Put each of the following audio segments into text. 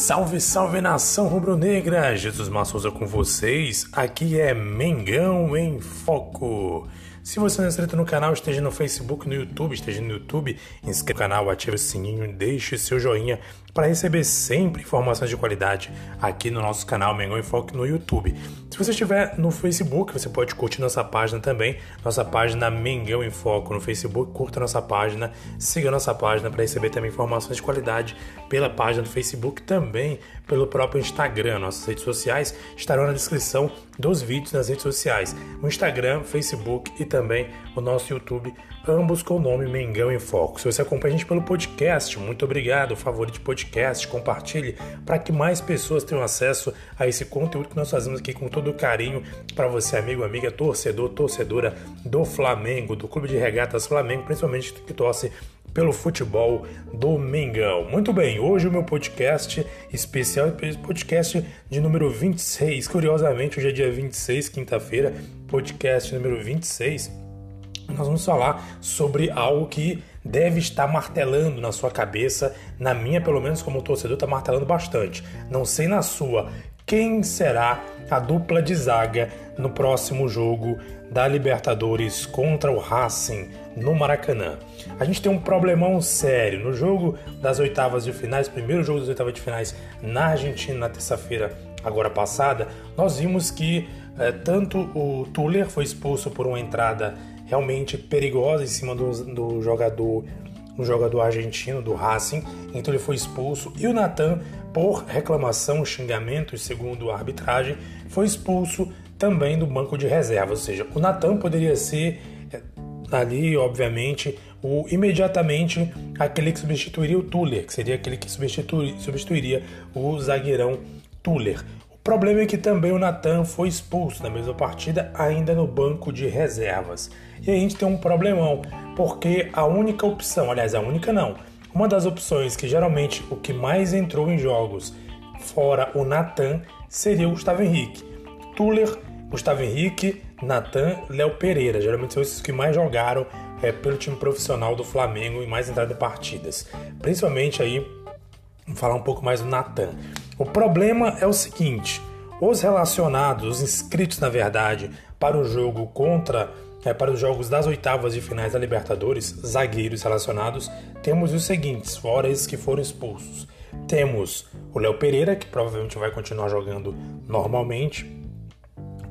Salve, salve nação rubro-negra! Jesus Massouza com vocês. Aqui é Mengão em Foco. Se você não é inscrito no canal, esteja no Facebook, no YouTube, esteja no YouTube, inscreva no canal, ative o sininho deixe seu joinha para receber sempre informações de qualidade aqui no nosso canal Mengão em Foco no YouTube. Se você estiver no Facebook, você pode curtir nossa página também, nossa página Mengão em Foco no Facebook, curta nossa página, siga nossa página para receber também informações de qualidade pela página do Facebook, também pelo próprio Instagram. Nossas redes sociais estarão na descrição dos vídeos nas redes sociais, no Instagram, Facebook e também o nosso YouTube, ambos com o nome Mengão em Foco. Se você acompanha a gente pelo podcast, muito obrigado, favorite podcast, compartilhe para que mais pessoas tenham acesso a esse conteúdo que nós fazemos aqui com todo carinho para você, amigo, amiga, torcedor, torcedora do Flamengo, do Clube de Regatas Flamengo, principalmente que torce pelo futebol do Mengão. Muito bem, hoje o meu podcast especial é podcast de número 26. Curiosamente, hoje é dia 26, quinta-feira, podcast número 26. Nós vamos falar sobre algo que deve estar martelando na sua cabeça, na minha, pelo menos como torcedor, está martelando bastante. Não sei na sua. Quem será a dupla de zaga no próximo jogo da Libertadores contra o Racing no Maracanã. A gente tem um problemão sério no jogo das oitavas de finais, primeiro jogo das oitavas de finais na Argentina na terça-feira agora passada, nós vimos que é, tanto o Tuller foi expulso por uma entrada realmente perigosa em cima do, do jogador um jogador argentino do Racing, então ele foi expulso. E o Natan, por reclamação, xingamento, segundo a arbitragem, foi expulso também do banco de reservas, ou seja, o Natan poderia ser é, ali, obviamente, o imediatamente aquele que substituiria o Tuller, que seria aquele que substituir, substituiria o zagueirão Tuller. O problema é que também o Natan foi expulso na mesma partida, ainda no banco de reservas. E a gente tem um problemão, porque a única opção, aliás, a única não, uma das opções que geralmente o que mais entrou em jogos fora o Natan seria o Gustavo Henrique. Tuller, Gustavo Henrique, Natan, Léo Pereira. Geralmente são esses que mais jogaram é, pelo time profissional do Flamengo e mais entraram em partidas. Principalmente aí, vamos falar um pouco mais do Natan. O problema é o seguinte: os relacionados, os inscritos na verdade, para o jogo contra é, para os jogos das oitavas de finais da Libertadores, zagueiros relacionados, temos os seguintes, fora esses que foram expulsos. Temos o Léo Pereira, que provavelmente vai continuar jogando normalmente.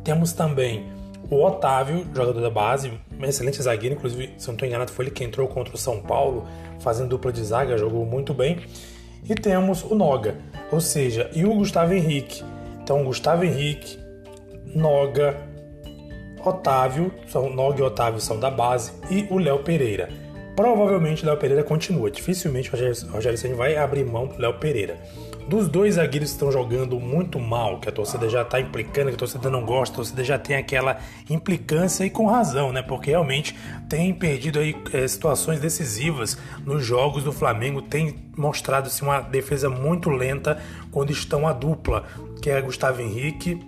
Temos também o Otávio, jogador da base, um excelente zagueiro, inclusive, se não estou enganado, foi ele que entrou contra o São Paulo, fazendo dupla de zaga, jogou muito bem. E temos o Noga, ou seja, e o Gustavo Henrique. Então, Gustavo Henrique, Noga, Otávio, são, Noga e Otávio são da base, e o Léo Pereira. Provavelmente Léo Pereira continua, dificilmente o Rogério Senna vai abrir mão do Léo Pereira. Dos dois zagueiros que estão jogando muito mal, que a torcida já está implicando, que a torcida não gosta, a torcida já tem aquela implicância e com razão, né? Porque realmente tem perdido aí é, situações decisivas nos jogos do Flamengo, tem mostrado-se uma defesa muito lenta quando estão a dupla, que é Gustavo Henrique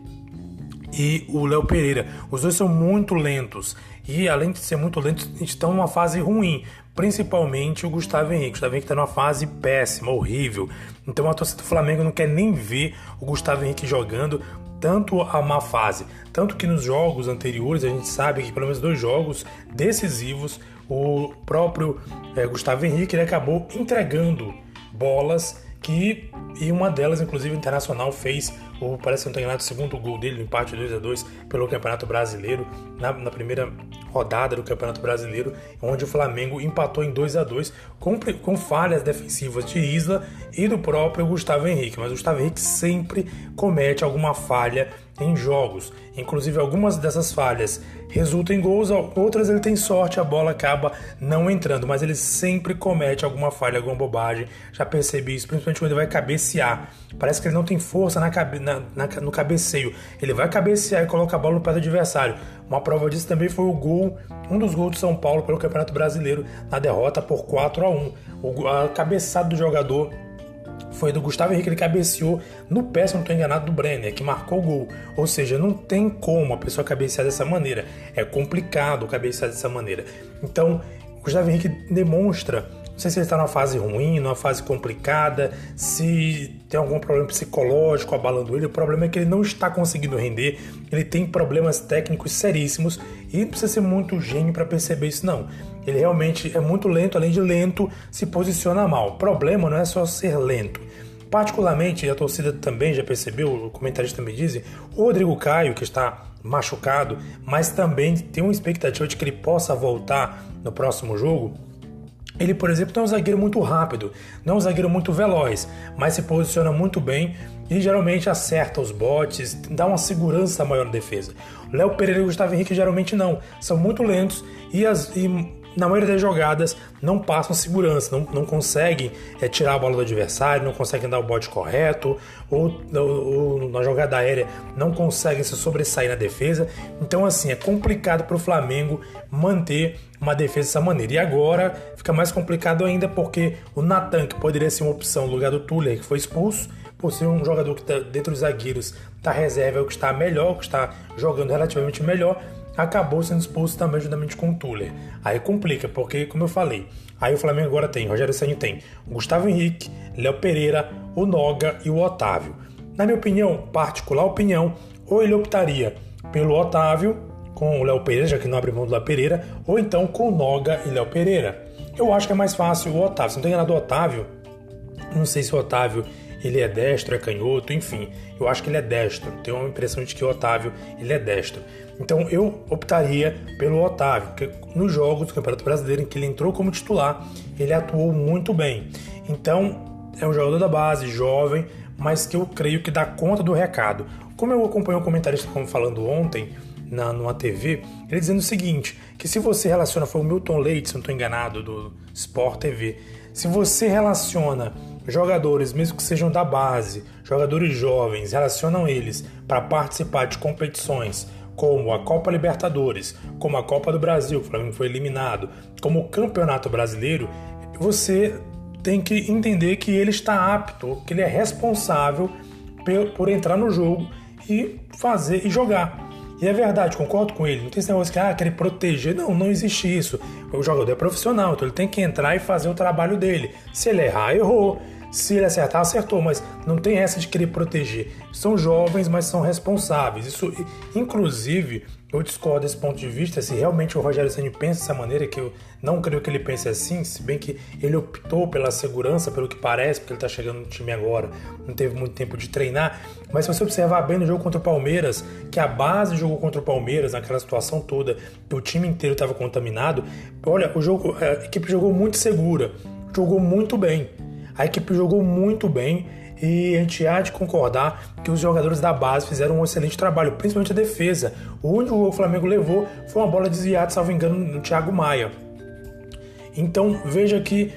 e o Léo Pereira. Os dois são muito lentos e, além de ser muito lentos, estão numa fase ruim. Principalmente o Gustavo Henrique. O Gustavo Henrique está numa fase péssima, horrível. Então a torcida do Flamengo não quer nem ver o Gustavo Henrique jogando tanto a má fase. Tanto que nos jogos anteriores a gente sabe que pelo menos dois jogos decisivos o próprio é, Gustavo Henrique acabou entregando bolas que e uma delas, inclusive, o Internacional fez, o, parece que não tem o segundo gol dele, no empate 2 a 2 pelo Campeonato Brasileiro, na, na, primeira rodada do Campeonato Brasileiro, onde o Flamengo empatou em 2 a 2 com, com falhas defensivas de Isla e do próprio Gustavo Henrique. Mas o Gustavo Henrique sempre comete alguma falha em jogos. Inclusive, algumas dessas falhas resultam em gols, outras ele tem sorte, a bola acaba não entrando, mas ele sempre comete alguma falha, alguma bobagem. Já percebi isso, principalmente quando ele vai cabecear. Parece que ele não tem força na, na, na, no cabeceio. Ele vai cabecear e coloca a bola no pé do adversário. Uma prova disso também foi o gol, um dos gols de São Paulo pelo Campeonato Brasileiro, na derrota por 4 a 1 o, A cabeçada do jogador foi do Gustavo Henrique, ele cabeceou no pé, se não estou enganado, do Brenner, que marcou o gol. Ou seja, não tem como a pessoa cabecear dessa maneira. É complicado cabecear dessa maneira. Então, o Gustavo Henrique demonstra sei se ele está numa fase ruim, numa fase complicada, se tem algum problema psicológico abalando ele. O problema é que ele não está conseguindo render, ele tem problemas técnicos seríssimos e não precisa ser muito gênio para perceber isso, não. Ele realmente é muito lento, além de lento, se posiciona mal. O problema não é só ser lento. Particularmente, a torcida também já percebeu, o comentarista também diz, o Rodrigo Caio, que está machucado, mas também tem uma expectativa de que ele possa voltar no próximo jogo. Ele, por exemplo, não é um zagueiro muito rápido, não é um zagueiro muito veloz, mas se posiciona muito bem e geralmente acerta os botes, dá uma segurança maior na defesa. Léo Pereira e Gustavo Henrique geralmente não, são muito lentos e, as, e na maioria das jogadas não passam segurança, não, não conseguem é, tirar a bola do adversário, não conseguem dar o bote correto, ou, ou, ou, na jogada aérea não conseguem se sobressair na defesa. Então, assim, é complicado para o Flamengo manter uma defesa dessa maneira. E agora fica mais complicado ainda porque o Natan, que poderia ser uma opção no lugar do Tuller, que foi expulso, por ser um jogador que está dentro dos zagueiros da reserva, é o que está melhor, que está jogando relativamente melhor acabou sendo expulso também juntamente com o Tuller. Aí complica, porque, como eu falei, aí o Flamengo agora tem, Rogério Senna tem o Gustavo Henrique, Léo Pereira, o Noga e o Otávio. Na minha opinião, particular opinião, ou ele optaria pelo Otávio com o Léo Pereira, já que não abre mão do Léo Pereira, ou então com o Noga e Léo Pereira. Eu acho que é mais fácil o Otávio. Se não tem nada do Otávio, não sei se o Otávio ele é destro, é canhoto, enfim. Eu acho que ele é destro. Tenho uma impressão de que o Otávio ele é destro. Então eu optaria pelo Otávio, porque nos jogos do Campeonato Brasileiro em que ele entrou como titular, ele atuou muito bem. Então é um jogador da base, jovem, mas que eu creio que dá conta do recado. Como eu acompanhei um comentarista falando ontem na numa TV, ele dizendo o seguinte, que se você relaciona, foi o Milton Leite, se não estou enganado, do Sport TV, se você relaciona jogadores, mesmo que sejam da base, jogadores jovens, relacionam eles para participar de competições como a Copa Libertadores, como a Copa do Brasil, o Flamengo foi eliminado, como o Campeonato Brasileiro, você tem que entender que ele está apto, que ele é responsável por entrar no jogo e fazer e jogar. E é verdade, concordo com ele. Não tem esse negócio que ah, querer proteger. Não, não existe isso. O jogador é profissional, então ele tem que entrar e fazer o trabalho dele. Se ele errar, errou. Se ele acertar, acertou, mas não tem essa de querer proteger. São jovens, mas são responsáveis. Isso, inclusive, eu discordo desse ponto de vista. Se realmente o Rogério Ceni pensa dessa maneira, que eu não creio que ele pense assim, se bem que ele optou pela segurança, pelo que parece, porque ele está chegando no time agora, não teve muito tempo de treinar. Mas se você observar bem no jogo contra o Palmeiras, que a base jogou contra o Palmeiras, naquela situação toda, o time inteiro estava contaminado, olha, o jogo, a equipe jogou muito segura, jogou muito bem. A equipe jogou muito bem e a gente há de concordar que os jogadores da base fizeram um excelente trabalho, principalmente a defesa. O único gol que o Flamengo levou foi uma bola desviada, salvo engano, no Thiago Maia. Então veja que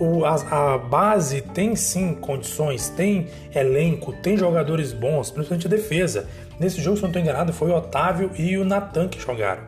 o, a, a, base tem sim condições, tem elenco, tem jogadores bons, principalmente a defesa. Nesse jogo, se não estou enganado, foi o Otávio e o Natan que jogaram.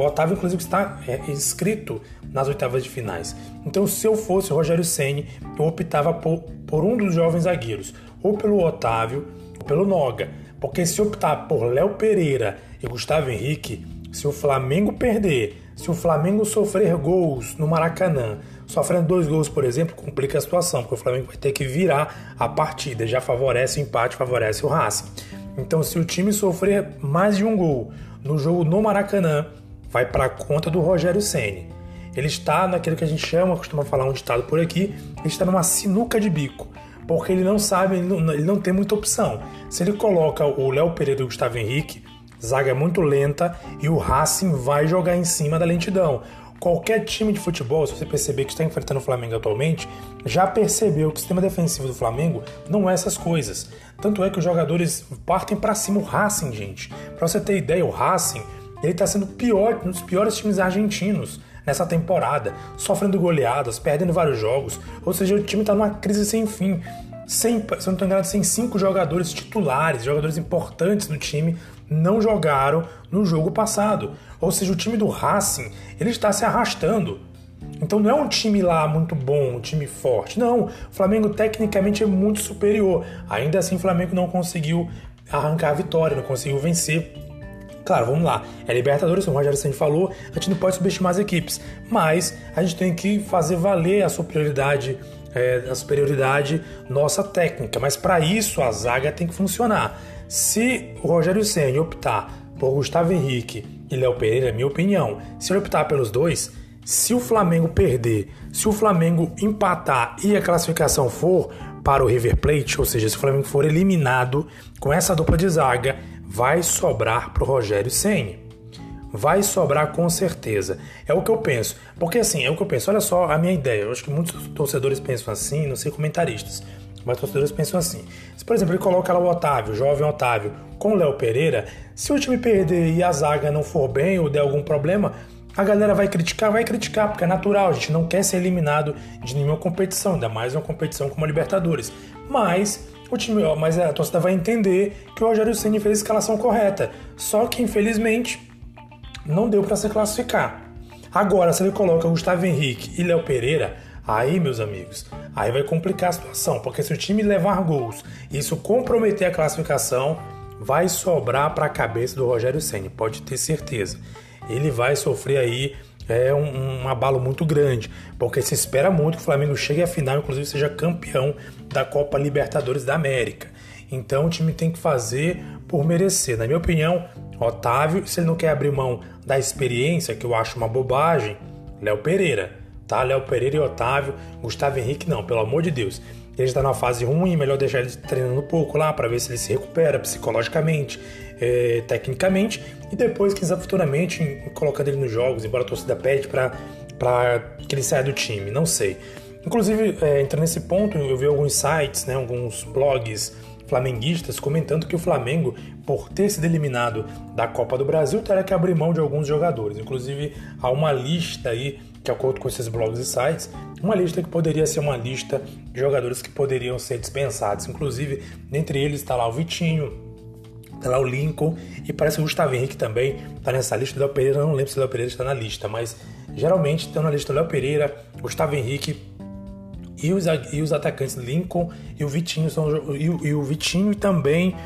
O Otávio, inclusive, está é, inscrito nas oitavas de finais. Então, se eu fosse Rogério Ceni, eu optava por, por um dos jovens zagueiros, ou pelo Otávio, ou pelo Noga. Porque se optar por Léo Pereira e Gustavo Henrique, se o Flamengo perder, se o Flamengo sofrer gols no Maracanã, sofrendo dois gols, por exemplo, complica a situação, porque o Flamengo vai ter que virar a partida, já favorece o empate, favorece o Racing. Então, se o time sofrer mais de um gol no jogo no Maracanã, vai para conta do Rogério Ceni. Ele está naquilo que a gente chama, costuma falar um ditado por aqui, ele está numa sinuca de bico, porque ele não sabe, ele não, ele não tem muita opção. Se ele coloca o Léo Pereira e o Gustavo Henrique, zaga é muito lenta e o Racing vai jogar em cima da lentidão. Qualquer time de futebol, se você perceber que está enfrentando o Flamengo atualmente, já percebeu que o sistema defensivo do Flamengo não é essas coisas. Tanto é que os jogadores partem para cima o Racing, gente. Para você ter ideia, o Racing ele está sendo pior, um dos piores times argentinos nessa temporada, sofrendo goleadas, perdendo vários jogos. Ou seja, o time está numa crise sem fim. Sem, se eu não estou enganado, sem cinco jogadores titulares, jogadores importantes no time, não jogaram no jogo passado. Ou seja, o time do Racing ele está se arrastando. Então não é um time lá muito bom, um time forte. Não, o Flamengo tecnicamente é muito superior. Ainda assim, o Flamengo não conseguiu arrancar a vitória, não conseguiu vencer Claro, vamos lá. É Libertadores, como o Rogério Senni falou, a gente não pode subestimar as equipes, mas a gente tem que fazer valer a superioridade, é, a superioridade nossa técnica. Mas para isso a zaga tem que funcionar. Se o Rogério Senni optar por Gustavo Henrique e Léo Pereira, é minha opinião, se ele optar pelos dois, se o Flamengo perder, se o Flamengo empatar e a classificação for para o River Plate, ou seja, se o Flamengo for eliminado com essa dupla de zaga, vai sobrar para o Rogério Ceni. Vai sobrar com certeza. É o que eu penso. Porque assim, é o que eu penso. Olha só a minha ideia. Eu acho que muitos torcedores pensam assim, não sei comentaristas, mas torcedores pensam assim. Se, por exemplo, ele coloca lá o Otávio, o jovem Otávio, com o Léo Pereira, se o time perder e a zaga não for bem ou der algum problema, a galera vai criticar, vai criticar, porque é natural, a gente não quer ser eliminado de nenhuma competição, ainda mais uma competição como a Libertadores. Mas o time, mas a torcida vai entender que o Rogério Ceni fez a escalação correta. Só que infelizmente não deu para se classificar. Agora, se ele coloca Gustavo Henrique e Léo Pereira, aí, meus amigos, aí vai complicar a situação, porque se o time levar gols e isso comprometer a classificação, vai sobrar para a cabeça do Rogério Ceni, pode ter certeza ele vai sofrer aí é um, um, abalo muito grande, porque se espera muito que o Flamengo chegue à final, inclusive seja campeão da Copa Libertadores da América. Então o time tem que fazer por merecer. Na minha opinião, Otávio, se ele não quer abrir mão da experiência, que eu acho uma bobagem, Léo Pereira, tá? Léo Pereira e Otávio, Gustavo Henrique não, pelo amor de Deus. Ele está numa fase ruim, melhor deixar ele treinando um pouco lá para ver se ele se recupera psicologicamente é, tecnicamente e depois, sabe futuramente, colocando ele nos jogos, embora a torcida pede para que ele saia do time, não sei. Inclusive, é, entrando nesse ponto, eu vi alguns sites, né, alguns blogs flamenguistas comentando que o Flamengo, por ter sido eliminado da Copa do Brasil, terá que abrir mão de alguns jogadores. Inclusive, há uma lista aí, de acordo com esses blogs e sites, uma lista que poderia ser uma lista de jogadores que poderiam ser dispensados. Inclusive, dentre eles está lá o Vitinho, Tá lá o Lincoln e parece que o Gustavo Henrique também está nessa lista. O Léo Pereira, não lembro se o Léo Pereira está na lista, mas geralmente estão na lista o Léo Pereira, Gustavo Henrique e os, e os atacantes Lincoln e o Vitinho são e, e o Vitinho e também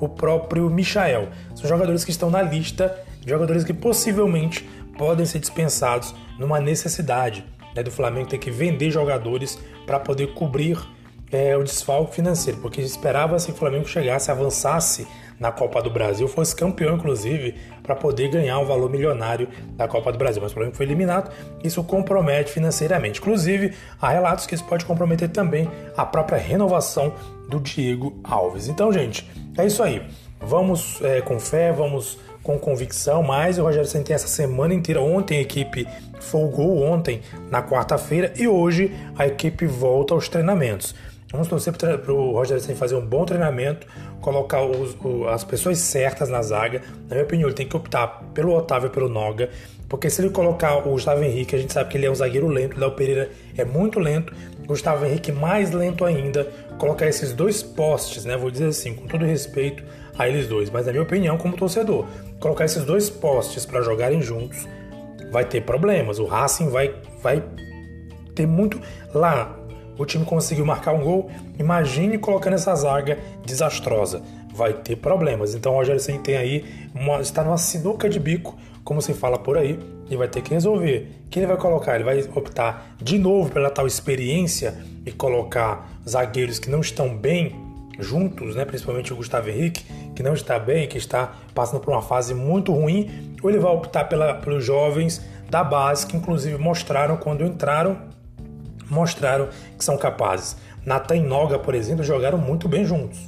o próprio Michael. São jogadores que estão na lista, jogadores que possivelmente podem ser dispensados numa necessidade né, do Flamengo ter que vender jogadores para poder cobrir é, o desfalque financeiro, porque esperava-se que o Flamengo chegasse, avançasse na Copa do Brasil, fosse campeão, inclusive, para poder ganhar um valor milionário da Copa do Brasil. Mas o Flamengo foi eliminado, isso compromete financeiramente. Inclusive, há relatos que isso pode comprometer também a própria renovação do Diego Alves. Então, gente, é isso aí. Vamos é, com fé, vamos com convicção, mas o Rogério Senna tem essa semana inteira. Ontem a equipe folgou, ontem na quarta-feira, e hoje a equipe volta aos treinamentos. Vamos torcer para o Rogério Senna fazer um bom treinamento, colocar os, o, as pessoas certas na zaga. Na minha opinião, ele tem que optar pelo Otávio e pelo Noga, porque se ele colocar o Gustavo Henrique, a gente sabe que ele é um zagueiro lento, o Léo Pereira é muito lento, Gustavo Henrique mais lento ainda. Colocar esses dois postes, né? Vou dizer assim, com todo respeito a eles dois, mas na minha opinião, como torcedor, colocar esses dois postes para jogarem juntos vai ter problemas. O Racing vai, vai ter muito. Lá, o time conseguiu marcar um gol. Imagine colocando essa zaga desastrosa. Vai ter problemas. Então o Rogério Senna tem aí uma, está numa sinuca de bico, como se fala por aí, e vai ter que resolver. Quem ele vai colocar? Ele vai optar de novo pela tal experiência e colocar zagueiros que não estão bem juntos, né? principalmente o Gustavo Henrique, que não está bem, que está passando por uma fase muito ruim, ou ele vai optar pela, pelos jovens da base, que inclusive mostraram quando entraram mostraram que são capazes. Natan e Noga, por exemplo, jogaram muito bem juntos.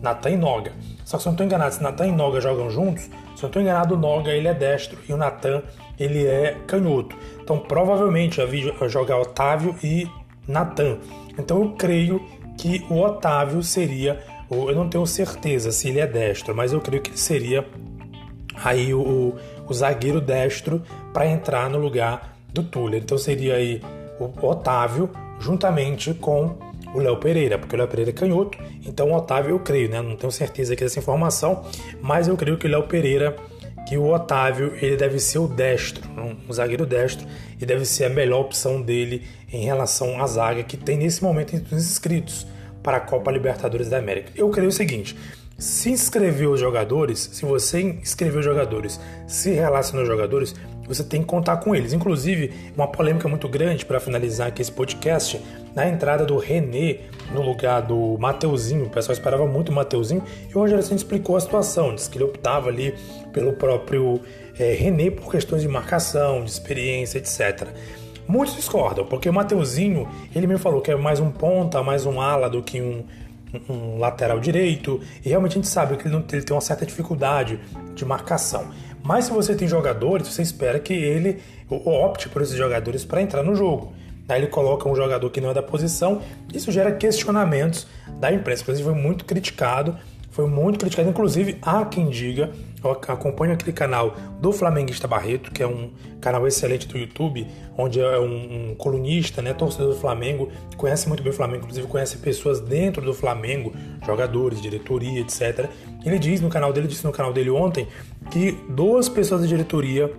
Natan e Noga. Só que se eu não estou enganado, se Natan e Noga jogam juntos, se eu não estou enganado, o Noga ele é destro e o Natan ele é canhoto. Então provavelmente eu vi jogar Otávio e Natan. Então eu creio que o Otávio seria, eu não tenho certeza se ele é destro, mas eu creio que ele seria aí o, o zagueiro destro para entrar no lugar do Túlio. Então seria aí o Otávio juntamente com o Léo Pereira, porque o Léo Pereira é canhoto, então o Otávio eu creio, né? Não tenho certeza aqui dessa informação, mas eu creio que o Léo Pereira, que o Otávio, ele deve ser o destro, um zagueiro destro, e deve ser a melhor opção dele em relação à zaga que tem nesse momento entre os inscritos para a Copa Libertadores da América. Eu creio o seguinte, se inscrever os jogadores, se você inscrever os jogadores, se relacionar os jogadores, você tem que contar com eles. Inclusive, uma polêmica muito grande para finalizar aqui esse podcast, na entrada do René no lugar do Mateuzinho. O pessoal esperava muito o Mateuzinho e o Rogério Santos explicou a situação, disse que ele optava ali pelo próprio é, René por questões de marcação, de experiência, etc. Muitos discordam, porque o Mateuzinho, ele me falou que é mais um ponta, mais um ala do que um, um lateral direito, e realmente a gente sabe que ele, não, ele tem uma certa dificuldade de marcação. Mas se você tem jogadores, você espera que ele opte por esses jogadores para entrar no jogo. Aí ele coloca um jogador que não é da posição, isso gera questionamentos da imprensa. Inclusive, foi muito criticado foi muito criticado. Inclusive, há quem diga, eu acompanho aquele canal do Flamenguista Barreto, que é um canal excelente do YouTube, onde é um, um colunista, né, torcedor do Flamengo, conhece muito bem o Flamengo, inclusive conhece pessoas dentro do Flamengo, jogadores, diretoria, etc. Ele diz no canal dele, disse no canal dele ontem, que duas pessoas da diretoria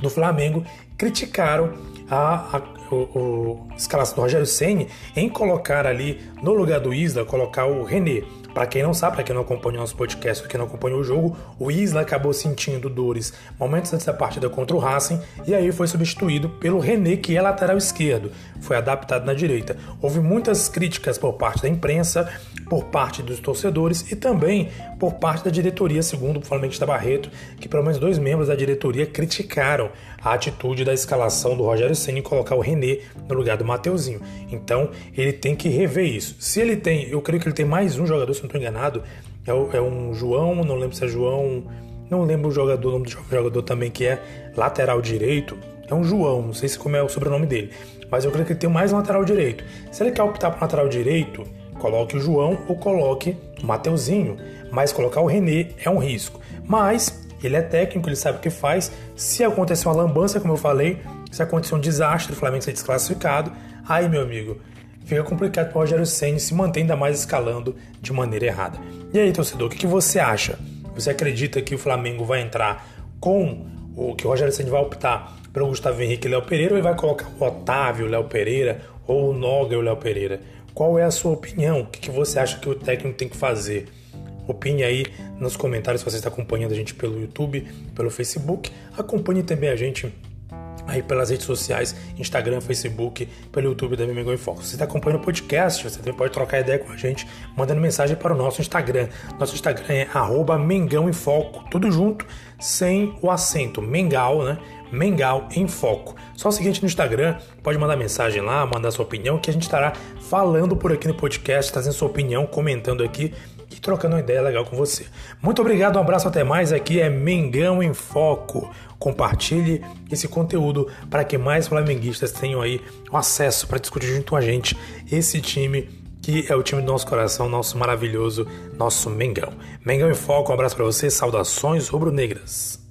do Flamengo criticaram a, a o, o escalação do Rogério Ceni em colocar ali no lugar do Isla, colocar o René. Para quem não sabe, para quem não acompanha nosso podcast, para quem não acompanha o jogo, o Isla acabou sentindo dores momentos antes da partida contra o Racing e aí foi substituído pelo René, que é lateral esquerdo, foi adaptado na direita. Houve muitas críticas por parte da imprensa, por parte dos torcedores e também por parte da diretoria, segundo o Flamengo da Barreto, que pelo menos dois membros da diretoria criticaram a atitude da escalação do Rogério Senna em colocar o René no lugar do Mateuzinho. Então ele tem que rever isso. Se ele tem, eu creio que ele tem mais um jogador, se não estou enganado, é, é, um João, não lembro se é João, não lembro o jogador, o nome do jogador também que é lateral direito. É um João, não sei se como é o sobrenome dele, mas eu creio que ele tem mais lateral direito. Se ele quer optar por lateral direito, coloque o João ou coloque o Mateuzinho, mas colocar o René é um risco. Mas ele é técnico, ele sabe o que faz. Se acontecer uma lambança, como eu falei, se acontecer um desastre, o Flamengo ser desclassificado, aí, meu amigo, fica complicado para o Rogério Senna se manter ainda mais escalando de maneira errada. E aí, torcedor, o que, você acha? Você acredita que o Flamengo vai entrar com o que o Rogério Senna vai optar pelo Gustavo Henrique e Léo Pereira ou ele vai colocar o Otávio, o Léo Pereira ou o Noga e o Léo Pereira? Qual é a sua opinião? O que você acha que o técnico tem que fazer? Opine aí nos comentários se você está acompanhando a gente pelo YouTube, pelo Facebook. Acompanhe também a gente aí pelas redes sociais, Instagram, Facebook, pelo YouTube da Mengão em Foco. Se você está acompanhando o podcast, você também pode trocar ideia com a gente, mandando mensagem para o nosso Instagram. Nosso Instagram é arroba Mengão em Foco, tudo junto, sem o acento, Mengal, né? Mengal em Foco. Só o seguinte no Instagram, pode mandar mensagem lá, mandar sua opinião, que a gente estará falando por aqui no podcast, trazendo sua opinião, comentando aqui e trocando uma ideia legal com você. Muito obrigado, um abraço, até mais. Aqui é Mengão em Foco. Compartilhe esse conteúdo para que mais flamenguistas tenham aí o acesso para discutir junto com a gente esse time que é o time do nosso coração, nosso maravilhoso, nosso Mengão. Mengão em Foco, um abraço para você, saudações rubro-negras.